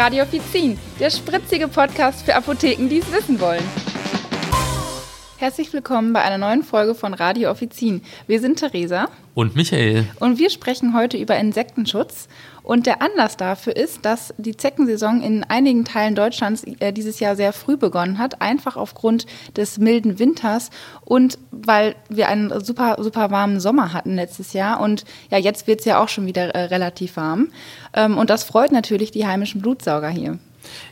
Radio Offizin, der spritzige Podcast für Apotheken, die es wissen wollen. Herzlich willkommen bei einer neuen Folge von Radio Offizin. Wir sind Theresa und Michael. Und wir sprechen heute über Insektenschutz. Und der Anlass dafür ist, dass die Zeckensaison in einigen Teilen Deutschlands äh, dieses Jahr sehr früh begonnen hat, einfach aufgrund des milden Winters und weil wir einen super, super warmen Sommer hatten letztes Jahr. Und ja, jetzt wird es ja auch schon wieder äh, relativ warm. Ähm, und das freut natürlich die heimischen Blutsauger hier.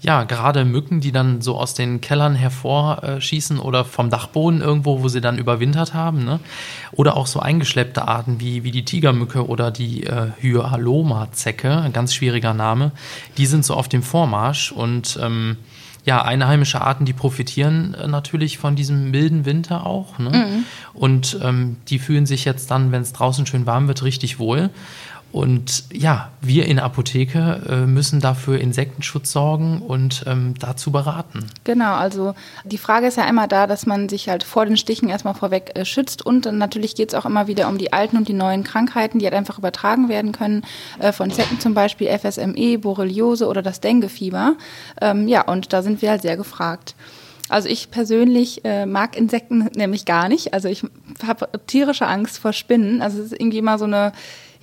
Ja, gerade Mücken, die dann so aus den Kellern hervorschießen oder vom Dachboden irgendwo, wo sie dann überwintert haben. Ne? Oder auch so eingeschleppte Arten wie, wie die Tigermücke oder die äh, Hyaloma-Zecke, ein ganz schwieriger Name, die sind so auf dem Vormarsch und ähm, ja, einheimische Arten, die profitieren äh, natürlich von diesem milden Winter auch. Ne? Mhm. Und ähm, die fühlen sich jetzt dann, wenn es draußen schön warm wird, richtig wohl. Und ja, wir in der Apotheke äh, müssen dafür Insektenschutz sorgen und ähm, dazu beraten. Genau, also die Frage ist ja immer da, dass man sich halt vor den Stichen erstmal vorweg äh, schützt und natürlich geht es auch immer wieder um die alten und die neuen Krankheiten, die halt einfach übertragen werden können, äh, von Zecken zum Beispiel FSME, Borreliose oder das Denguefieber. Ähm, ja, und da sind wir halt sehr gefragt. Also ich persönlich äh, mag Insekten nämlich gar nicht. Also ich habe tierische Angst vor Spinnen. Also es ist irgendwie immer so eine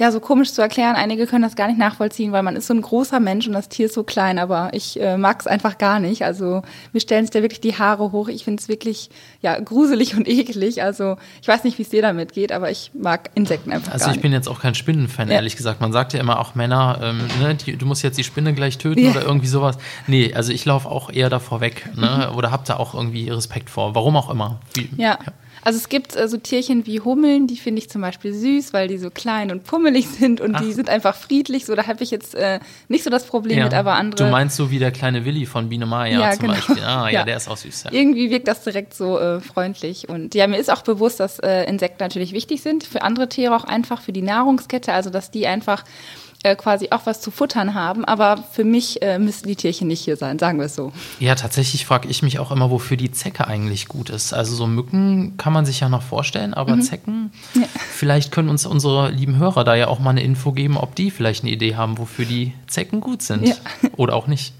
ja so komisch zu erklären. Einige können das gar nicht nachvollziehen, weil man ist so ein großer Mensch und das Tier ist so klein, aber ich äh, mag es einfach gar nicht. Also mir stellen sich da wirklich die Haare hoch. Ich finde es wirklich ja gruselig und eklig. Also ich weiß nicht, wie es dir damit geht, aber ich mag Insekten einfach also gar nicht. Also ich bin jetzt auch kein Spinnenfan, ja. ehrlich gesagt. Man sagt ja immer auch Männer, ähm, ne, die, du musst jetzt die Spinne gleich töten ja. oder irgendwie sowas. Nee, also ich laufe auch eher davor weg ne? Oder hab da auch irgendwie Respekt vor. Warum auch immer. Wie, ja. ja. Also es gibt äh, so Tierchen wie Hummeln, die finde ich zum Beispiel süß, weil die so klein und pummelig sind und Ach. die sind einfach friedlich. So, da habe ich jetzt äh, nicht so das Problem ja. mit, aber andere. Du meinst so wie der kleine Willi von Biene Maya ja, zum genau. Beispiel. Ah, ja, ja, der ist auch süß. Ja. Irgendwie wirkt das direkt so äh, freundlich. Und ja, mir ist auch bewusst, dass äh, Insekten natürlich wichtig sind, für andere Tiere auch einfach, für die Nahrungskette, also dass die einfach äh, quasi auch was zu futtern haben. Aber für mich äh, müssen die Tierchen nicht hier sein, sagen wir es so. Ja, tatsächlich frage ich mich auch immer, wofür die Zecke eigentlich gut ist. Also so Mücken kann man sich ja noch vorstellen, aber mhm. Zecken, ja. vielleicht können uns unsere lieben Hörer da ja auch mal eine Info geben, ob die vielleicht eine Idee haben, wofür die Zecken gut sind. Ja. Oder auch nicht.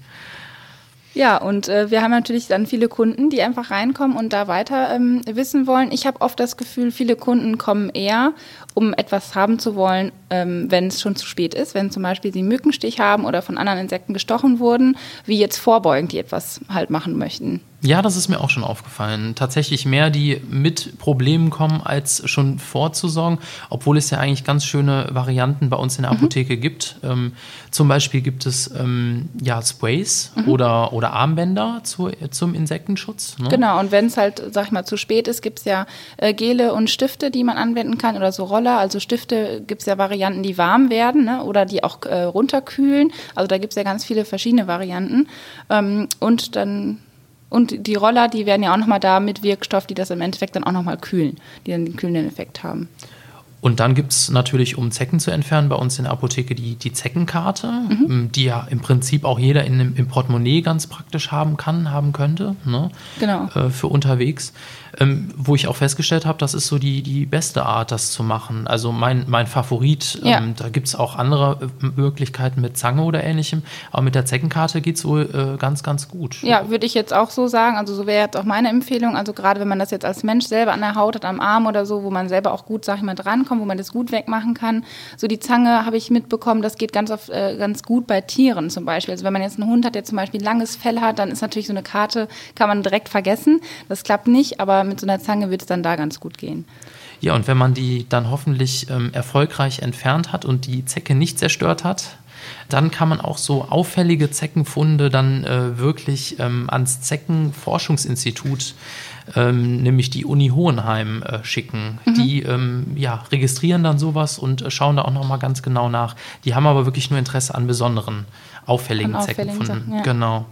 Ja, und äh, wir haben natürlich dann viele Kunden, die einfach reinkommen und da weiter ähm, wissen wollen. Ich habe oft das Gefühl, viele Kunden kommen eher, um etwas haben zu wollen, ähm, wenn es schon zu spät ist, wenn zum Beispiel sie Mückenstich haben oder von anderen Insekten gestochen wurden, wie jetzt vorbeugend, die etwas halt machen möchten. Ja, das ist mir auch schon aufgefallen. Tatsächlich mehr, die mit Problemen kommen, als schon vorzusorgen, obwohl es ja eigentlich ganz schöne Varianten bei uns in der mhm. Apotheke mhm. gibt. Ähm, zum Beispiel gibt es ähm, ja Sprays mhm. oder, oder Armbänder zu, zum Insektenschutz. Ne? Genau, und wenn es halt, sag ich mal, zu spät ist, gibt es ja äh, Gele und Stifte, die man anwenden kann oder so Roller. Also Stifte gibt es ja Varianten, die warm werden ne? oder die auch äh, runterkühlen. Also da gibt es ja ganz viele verschiedene Varianten. Ähm, und dann und die Roller, die werden ja auch nochmal da mit Wirkstoff, die das im Endeffekt dann auch nochmal kühlen, die dann den kühlenden Effekt haben. Und dann gibt es natürlich, um Zecken zu entfernen, bei uns in der Apotheke die, die Zeckenkarte, mhm. Ähm, die ja im Prinzip auch jeder in, im Portemonnaie ganz praktisch haben kann, haben könnte. Ne? Genau. Äh, für unterwegs ähm, wo ich auch festgestellt habe, das ist so die, die beste Art, das zu machen. Also mein, mein Favorit, ja. ähm, da gibt es auch andere äh, Möglichkeiten mit Zange oder ähnlichem, aber mit der Zeckenkarte geht es wohl äh, ganz, ganz gut. Ja, würde ich jetzt auch so sagen. Also so wäre jetzt auch meine Empfehlung. Also gerade wenn man das jetzt als Mensch selber an der Haut hat, am Arm oder so, wo man selber auch gut, sag ich mal, drankommt, wo man das gut wegmachen kann. So die Zange habe ich mitbekommen, das geht ganz, oft, äh, ganz gut bei Tieren zum Beispiel. Also wenn man jetzt einen Hund hat, der zum Beispiel langes Fell hat, dann ist natürlich so eine Karte, kann man direkt vergessen. Das klappt nicht, aber mit so einer Zange wird es dann da ganz gut gehen. Ja, und wenn man die dann hoffentlich ähm, erfolgreich entfernt hat und die Zecke nicht zerstört hat, dann kann man auch so auffällige Zeckenfunde dann äh, wirklich ähm, ans Zeckenforschungsinstitut, ähm, nämlich die Uni Hohenheim, äh, schicken. Mhm. Die ähm, ja, registrieren dann sowas und äh, schauen da auch nochmal ganz genau nach. Die haben aber wirklich nur Interesse an besonderen auffälligen, an auffälligen Zeckenfunden. Sachen, ja. Genau.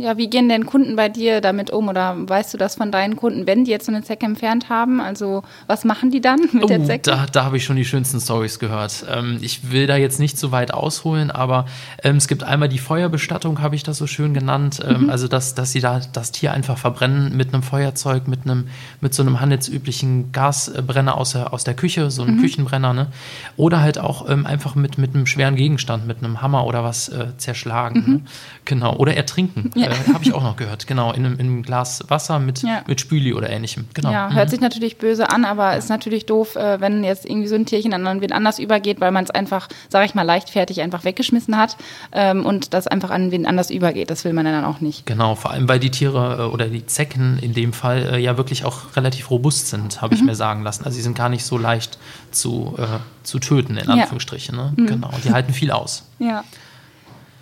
Ja, wie gehen denn Kunden bei dir damit um? Oder weißt du das von deinen Kunden, wenn die jetzt so eine Zecke entfernt haben? Also was machen die dann mit oh, der Zecke? Da, da habe ich schon die schönsten Stories gehört. Ähm, ich will da jetzt nicht so weit ausholen, aber ähm, es gibt einmal die Feuerbestattung, habe ich das so schön genannt. Ähm, mhm. Also dass, dass sie da das Tier einfach verbrennen mit einem Feuerzeug, mit einem mit so einem handelsüblichen Gasbrenner aus der, aus der Küche, so einem mhm. Küchenbrenner, ne? Oder halt auch ähm, einfach mit, mit einem schweren Gegenstand, mit einem Hammer oder was äh, zerschlagen. Mhm. Ne? Genau. Oder ertrinken. Ja. Äh, Habe ich auch noch gehört. Genau, in einem, in einem Glas Wasser mit, ja. mit Spüli oder ähnlichem. Genau. Ja, hört mhm. sich natürlich böse an, aber ist natürlich doof, äh, wenn jetzt irgendwie so ein Tierchen an wen anders übergeht, weil man es einfach, sage ich mal, leichtfertig einfach weggeschmissen hat ähm, und das einfach an wen anders übergeht. Das will man dann auch nicht. Genau, vor allem, weil die Tiere äh, oder die Zecken in dem Fall ja wirklich auch relativ robust sind, habe ich mhm. mir sagen lassen. Also sie sind gar nicht so leicht zu, zu töten, in Anführungsstrichen. Ne? Mhm. Genau, die halten viel aus. Ja.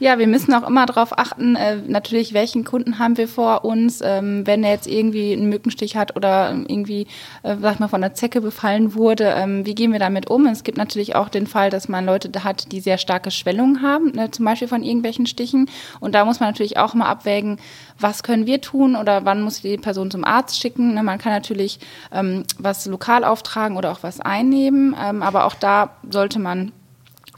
Ja, wir müssen auch immer darauf achten, äh, natürlich, welchen Kunden haben wir vor uns. Ähm, wenn er jetzt irgendwie einen Mückenstich hat oder irgendwie, äh, sag mal, von der Zecke befallen wurde, ähm, wie gehen wir damit um? Es gibt natürlich auch den Fall, dass man Leute hat, die sehr starke Schwellungen haben, ne, zum Beispiel von irgendwelchen Stichen. Und da muss man natürlich auch mal abwägen, was können wir tun oder wann muss die Person zum Arzt schicken. Ne, man kann natürlich ähm, was lokal auftragen oder auch was einnehmen, ähm, aber auch da sollte man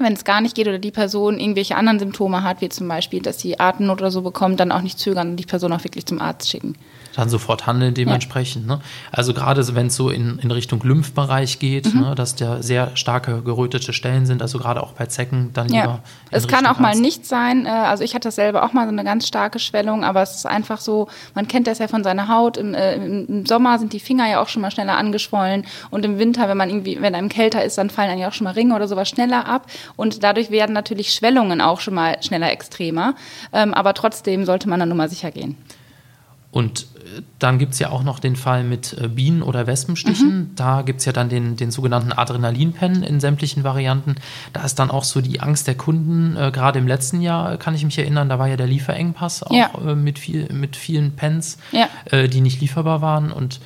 wenn es gar nicht geht oder die Person irgendwelche anderen Symptome hat, wie zum Beispiel, dass sie Atemnot oder so bekommt, dann auch nicht zögern und die Person auch wirklich zum Arzt schicken dann sofort handeln dementsprechend. Ja. Ne? Also gerade wenn es so in, in Richtung Lymphbereich geht, mhm. ne, dass da sehr starke gerötete Stellen sind, also gerade auch bei Zecken, dann ja. lieber. Es kann auch Arzt. mal nicht sein, äh, also ich hatte das selber auch mal so eine ganz starke Schwellung, aber es ist einfach so, man kennt das ja von seiner Haut, im, äh, im Sommer sind die Finger ja auch schon mal schneller angeschwollen und im Winter, wenn man irgendwie, wenn einem kälter ist, dann fallen dann ja auch schon mal Ringe oder sowas schneller ab und dadurch werden natürlich Schwellungen auch schon mal schneller extremer, ähm, aber trotzdem sollte man dann nur mal sicher gehen. Und dann gibt es ja auch noch den Fall mit äh, Bienen- oder Wespenstichen. Mhm. Da gibt es ja dann den, den sogenannten Adrenalinpen in sämtlichen Varianten. Da ist dann auch so die Angst der Kunden. Äh, Gerade im letzten Jahr kann ich mich erinnern, da war ja der Lieferengpass auch ja. äh, mit, viel, mit vielen Pens, ja. äh, die nicht lieferbar waren. Und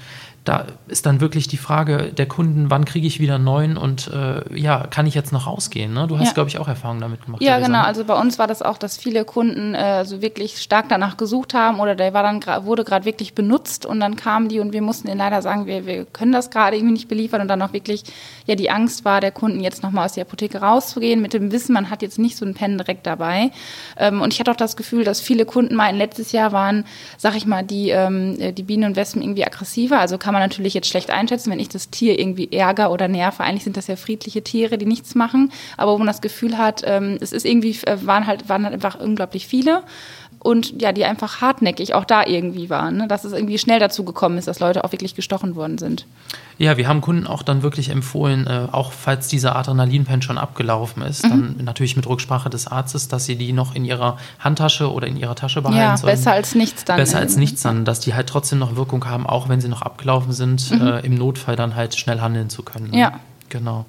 da ist dann wirklich die Frage der Kunden, wann kriege ich wieder einen neuen und äh, ja, kann ich jetzt noch rausgehen? Ne? Du hast, ja. glaube ich, auch Erfahrungen damit gemacht. Ja, genau. Also bei uns war das auch, dass viele Kunden äh, so wirklich stark danach gesucht haben oder der war dann wurde gerade wirklich benutzt und dann kamen die und wir mussten ihnen leider sagen, wir, wir können das gerade irgendwie nicht beliefern und dann auch wirklich ja die Angst war, der Kunden jetzt nochmal aus der Apotheke rauszugehen mit dem Wissen, man hat jetzt nicht so einen Pen direkt dabei. Ähm, und ich hatte auch das Gefühl, dass viele Kunden mal letztes Jahr waren, sag ich mal, die, ähm, die Bienen und Wespen irgendwie aggressiver. Also kann man natürlich jetzt schlecht einschätzen, wenn ich das Tier irgendwie ärger oder nerve. Eigentlich sind das ja friedliche Tiere, die nichts machen, aber wo man das Gefühl hat, ähm, es ist irgendwie, äh, waren halt, waren halt einfach unglaublich viele und ja, die einfach hartnäckig auch da irgendwie waren, ne? dass es irgendwie schnell dazu gekommen ist, dass Leute auch wirklich gestochen worden sind. Ja, wir haben Kunden auch dann wirklich empfohlen, äh, auch falls dieser Adrenalinpen schon abgelaufen ist, mhm. dann natürlich mit Rücksprache des Arztes, dass sie die noch in ihrer Handtasche oder in ihrer Tasche behalten ja, sollen. Besser als nichts dann. Besser als nichts dann, dass die halt trotzdem noch Wirkung haben, auch wenn sie noch abgelaufen sind, mhm. äh, im Notfall dann halt schnell handeln zu können. Ja. Genau.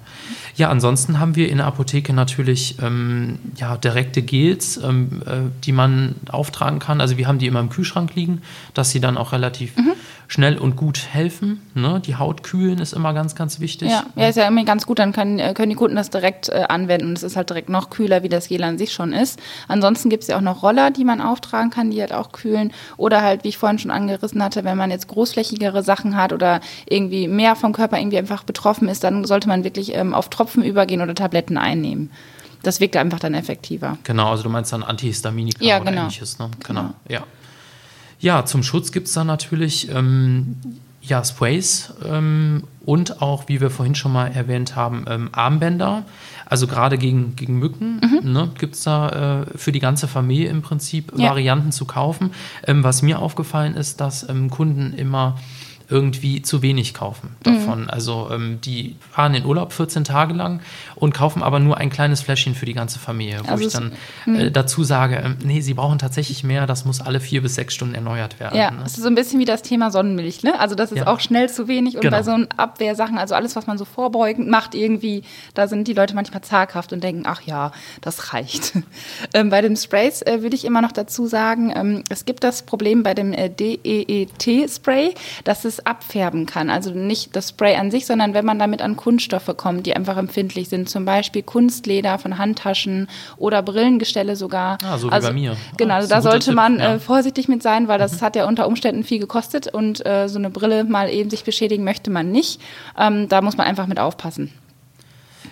Ja, ansonsten haben wir in der Apotheke natürlich ähm, ja, direkte Gels, ähm, äh, die man auftragen kann. Also wir haben die immer im Kühlschrank liegen, dass sie dann auch relativ mhm schnell und gut helfen. Ne? Die Haut kühlen ist immer ganz, ganz wichtig. Ja, ja ist ja immer ganz gut, dann können, äh, können die Kunden das direkt äh, anwenden und es ist halt direkt noch kühler, wie das Gel an sich schon ist. Ansonsten gibt es ja auch noch Roller, die man auftragen kann, die halt auch kühlen. Oder halt, wie ich vorhin schon angerissen hatte, wenn man jetzt großflächigere Sachen hat oder irgendwie mehr vom Körper irgendwie einfach betroffen ist, dann sollte man wirklich ähm, auf Tropfen übergehen oder Tabletten einnehmen. Das wirkt einfach dann effektiver. Genau, also du meinst dann Antihistaminika ja, oder genau. ähnliches, ne? Genau, genau. ja. Ja, zum Schutz gibt es dann natürlich ähm, ja, Sprays ähm, und auch, wie wir vorhin schon mal erwähnt haben, ähm, Armbänder. Also gerade gegen, gegen Mücken mhm. ne, gibt es da äh, für die ganze Familie im Prinzip ja. Varianten zu kaufen. Ähm, was mir aufgefallen ist, dass ähm, Kunden immer irgendwie zu wenig kaufen davon. Mhm. Also ähm, die fahren in Urlaub 14 Tage lang und kaufen aber nur ein kleines Fläschchen für die ganze Familie, wo also ich dann äh, dazu sage, äh, nee, sie brauchen tatsächlich mehr, das muss alle vier bis sechs Stunden erneuert werden. Ja, ne? das ist so ein bisschen wie das Thema Sonnenmilch, ne? Also das ist ja. auch schnell zu wenig und genau. bei so Abwehrsachen, also alles, was man so vorbeugend macht irgendwie, da sind die Leute manchmal zaghaft und denken, ach ja, das reicht. ähm, bei den Sprays äh, würde ich immer noch dazu sagen, ähm, es gibt das Problem bei dem äh, DEET-Spray, dass es es abfärben kann. Also nicht das Spray an sich, sondern wenn man damit an Kunststoffe kommt, die einfach empfindlich sind. Zum Beispiel Kunstleder von Handtaschen oder Brillengestelle sogar. Ah, so wie also, bei mir. Genau, Ah, da ein guter sollte Tipp, man ja. äh, vorsichtig mit sein, weil das hat ja unter Umständen viel gekostet und äh, so eine Brille mal eben sich beschädigen möchte man nicht. Ähm, da muss man einfach mit aufpassen.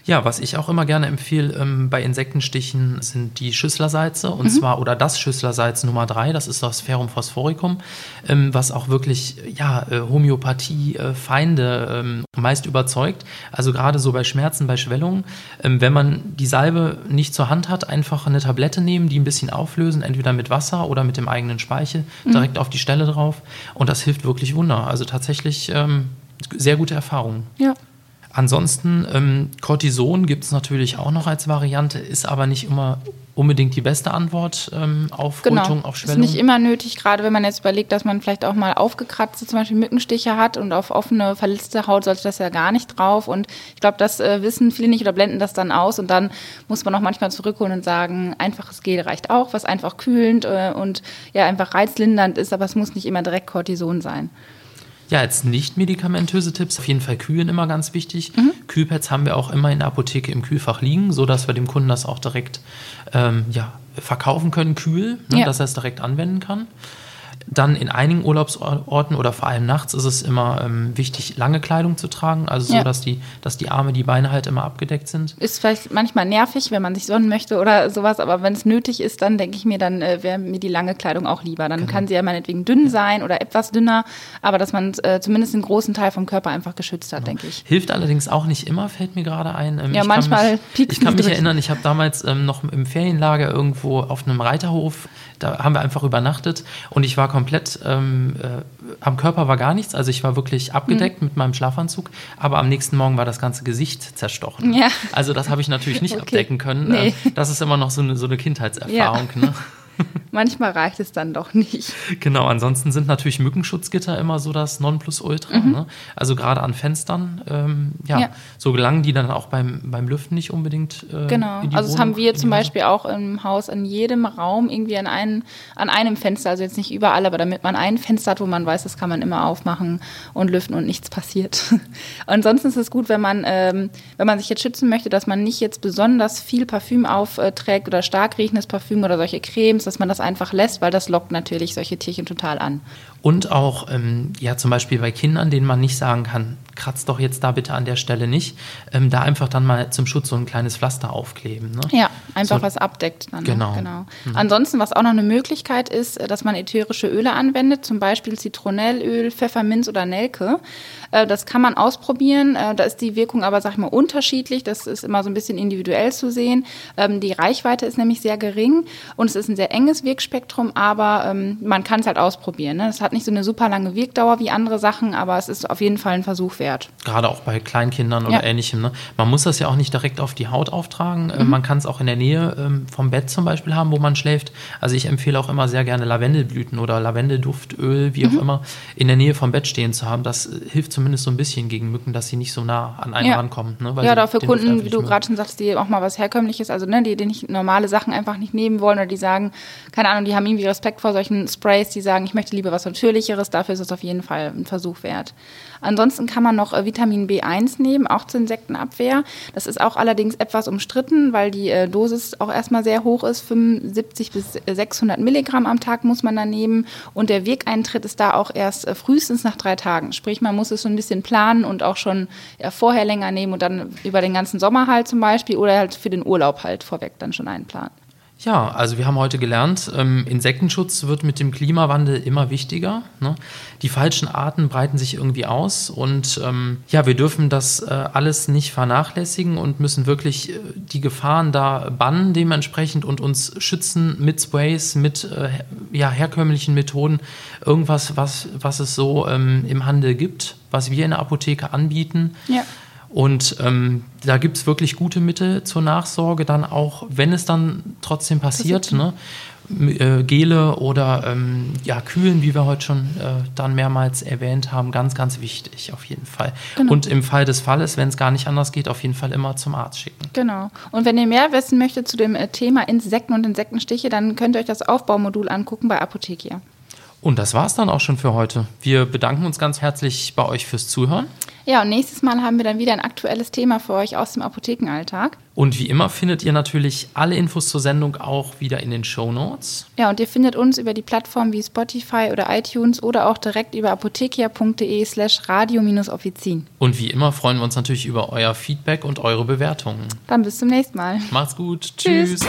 Ja, was ich auch immer gerne empfehle ähm, bei Insektenstichen sind die Schüsslersalze und zwar oder das Schüsslersalz Nummer 3, das ist das Ferrum phosphoricum, ähm, was auch wirklich ja, äh, Homöopathie äh, Feinde ähm, meist überzeugt. Also gerade so bei Schmerzen, bei Schwellungen, ähm, wenn man die Salbe nicht zur Hand hat, einfach eine Tablette nehmen, die ein bisschen auflösen, entweder mit Wasser oder mit dem eigenen Speichel direkt auf die Stelle drauf und das hilft wirklich Wunder. Also tatsächlich ähm, sehr gute Erfahrungen. Ja. Ansonsten, ähm, Cortison gibt es natürlich auch noch als Variante, ist aber nicht immer unbedingt die beste Antwort ähm, auf Genau. Rötung, auf Ist Schwellung. nicht immer nötig, gerade wenn man jetzt überlegt, dass man vielleicht auch mal aufgekratzte, zum Beispiel Mückenstiche hat und auf offene, verletzte Haut sollte das ja gar nicht drauf. Und ich glaube, das äh, wissen viele nicht oder blenden das dann aus. Und dann muss man auch manchmal zurückholen und sagen, einfaches Gel reicht auch, was einfach kühlend äh, und ja einfach reizlindernd ist, aber es muss nicht immer direkt Cortison sein. Ja, jetzt nicht medikamentöse Tipps, auf jeden Fall Kühlen immer ganz wichtig. Mhm. Kühlpads haben wir auch immer in der Apotheke im Kühlfach liegen, sodass wir dem Kunden das auch direkt ähm, ja, verkaufen können, kühl, ne, Ja. dass er es direkt anwenden kann. Dann in einigen Urlaubsorten oder vor allem nachts ist es immer ähm, wichtig, lange Kleidung zu tragen, also so, Ja. dass, die, dass die Arme, die Beine halt immer abgedeckt sind. Ist vielleicht manchmal nervig, wenn man sich sonnen möchte oder sowas, aber wenn es nötig ist, dann denke ich mir, dann äh, wäre mir die lange Kleidung auch lieber. Dann kann sie ja meinetwegen dünn sein oder etwas dünner, aber dass man äh, zumindest einen großen Teil vom Körper einfach geschützt hat, denke ich. Hilft allerdings auch nicht immer, fällt mir gerade ein. Ähm, Ja, ich manchmal Kann mich, ich kann mich erinnern, ich habe damals ähm, noch im Ferienlager irgendwo auf einem Reiterhof, da haben wir einfach übernachtet und ich war komplett, ähm, äh, am Körper war gar nichts, also ich war wirklich abgedeckt Mhm. mit meinem Schlafanzug, aber am nächsten Morgen war das ganze Gesicht zerstochen. Ja. Also das habe ich natürlich nicht Okay. abdecken können. Nee. Äh, das ist immer noch so eine, so eine Kindheitserfahrung. Ne? Manchmal reicht es dann doch nicht. Genau, ansonsten sind natürlich Mückenschutzgitter immer so das Nonplusultra. Ne? Also gerade an Fenstern, ähm, ja, Mhm. Ja. so gelangen die dann auch beim, beim Lüften nicht unbedingt. Äh, Genau. Also das Wohnung, haben wir zum. Beispiel auch im Haus in jedem Raum irgendwie an, einen, an einem Fenster, also jetzt nicht überall, aber damit man ein Fenster hat, wo man weiß, das kann man immer aufmachen und lüften und nichts passiert. Ansonsten ist es gut, wenn man, ähm, wenn man sich jetzt schützen möchte, dass man nicht jetzt besonders viel Parfüm aufträgt oder stark riechendes Parfüm oder solche Cremes, dass man das einfach lässt, weil das lockt natürlich solche Tierchen total an. Und auch, ähm, ja, zum Beispiel bei Kindern, denen man nicht sagen kann, kratzt doch jetzt da bitte an der Stelle nicht, ähm, da einfach dann mal zum Schutz so ein kleines Pflaster aufkleben. Ne? Ja, einfach So- was abdeckt. Dann, Genau. Ne? genau. Ansonsten, was auch noch eine Möglichkeit ist, äh, dass man ätherische Öle anwendet, zum Beispiel Zitronellöl, Pfefferminz oder Nelke. Äh, Das kann man ausprobieren. Äh, Da ist die Wirkung aber, sag ich mal, unterschiedlich. Das ist immer so ein bisschen individuell zu sehen. Ähm, Die Reichweite ist nämlich sehr gering und es ist ein sehr enges Wirkspektrum, aber ähm, man kann es halt ausprobieren. ne? Es hat nicht so eine super lange Wirkdauer wie andere Sachen, aber es ist auf jeden Fall ein Versuch wert. Gerade auch bei Kleinkindern oder Ja. ähnlichem. Ne? Man muss das ja auch nicht direkt auf die Haut auftragen. Mhm. Äh, Man kann es auch in der Nähe ähm, vom Bett zum Beispiel haben, wo man schläft. Also ich empfehle auch immer sehr gerne Lavendelblüten oder Lavendelduftöl, wie Mhm. auch immer, in der Nähe vom Bett stehen zu haben. Das äh, hilft zumindest so ein bisschen gegen Mücken, dass sie nicht so nah an einen Ja. rankommen. Ne? Ja, oder für Kunden, wie du gerade schon sagst, die auch mal was Herkömmliches, also ne, die, die nicht normale Sachen einfach nicht nehmen wollen oder die sagen, keine Ahnung, die haben irgendwie Respekt vor solchen Sprays, die sagen, ich möchte lieber was Natürlicheres, dafür ist es auf jeden Fall ein Versuch wert. Ansonsten kann man noch äh, Vitamin B1 nehmen, auch zur Insektenabwehr. Das ist auch allerdings etwas umstritten, weil die äh, Dosis auch erstmal sehr hoch ist. 75 bis 600 Milligramm am Tag muss man da nehmen. Und der Wirkeintritt ist da auch erst äh, frühestens nach drei Tagen. Sprich, man muss es so ein bisschen planen und auch schon vorher länger nehmen und dann über den ganzen Sommer halt zum Beispiel oder halt für den Urlaub halt vorweg dann schon einplanen. Ja, also wir haben heute gelernt, ähm, Insektenschutz wird mit dem Klimawandel immer wichtiger. Ne? Die falschen Arten breiten sich irgendwie aus und ähm, ja, wir dürfen das äh, alles nicht vernachlässigen und müssen wirklich äh, die Gefahren da bannen dementsprechend und uns schützen mit Sprays, mit äh, ja, herkömmlichen Methoden, irgendwas, was, was es so ähm, im Handel gibt, was wir in der Apotheke anbieten. Ja. Und ähm, da gibt es wirklich gute Mittel zur Nachsorge, dann auch, wenn es dann trotzdem passiert, ne? Äh, Gele oder ähm, ja, Kühlen, wie wir heute schon äh, dann mehrmals erwähnt haben, ganz, ganz wichtig auf jeden Fall. Genau. Und im Fall des Falles, wenn es gar nicht anders geht, auf jeden Fall immer zum Arzt schicken. Genau. Und wenn ihr mehr wissen möchtet zu dem äh, Thema Insekten und Insektenstiche, dann könnt ihr euch das Aufbaumodul angucken bei Apothekia. Und das war's dann auch schon für heute. Wir bedanken uns ganz herzlich bei euch fürs Zuhören. Ja, und nächstes Mal haben wir dann wieder ein aktuelles Thema für euch aus dem Apothekenalltag. Und wie immer findet ihr natürlich alle Infos zur Sendung auch wieder in den Show Notes. Ja, und ihr findet uns über die Plattformen wie Spotify oder iTunes oder auch direkt über apothekia.de slash radio-offizin. Und wie immer freuen wir uns natürlich über euer Feedback und eure Bewertungen. Dann bis zum nächsten Mal. Macht's gut. Tschüss. Tschüss.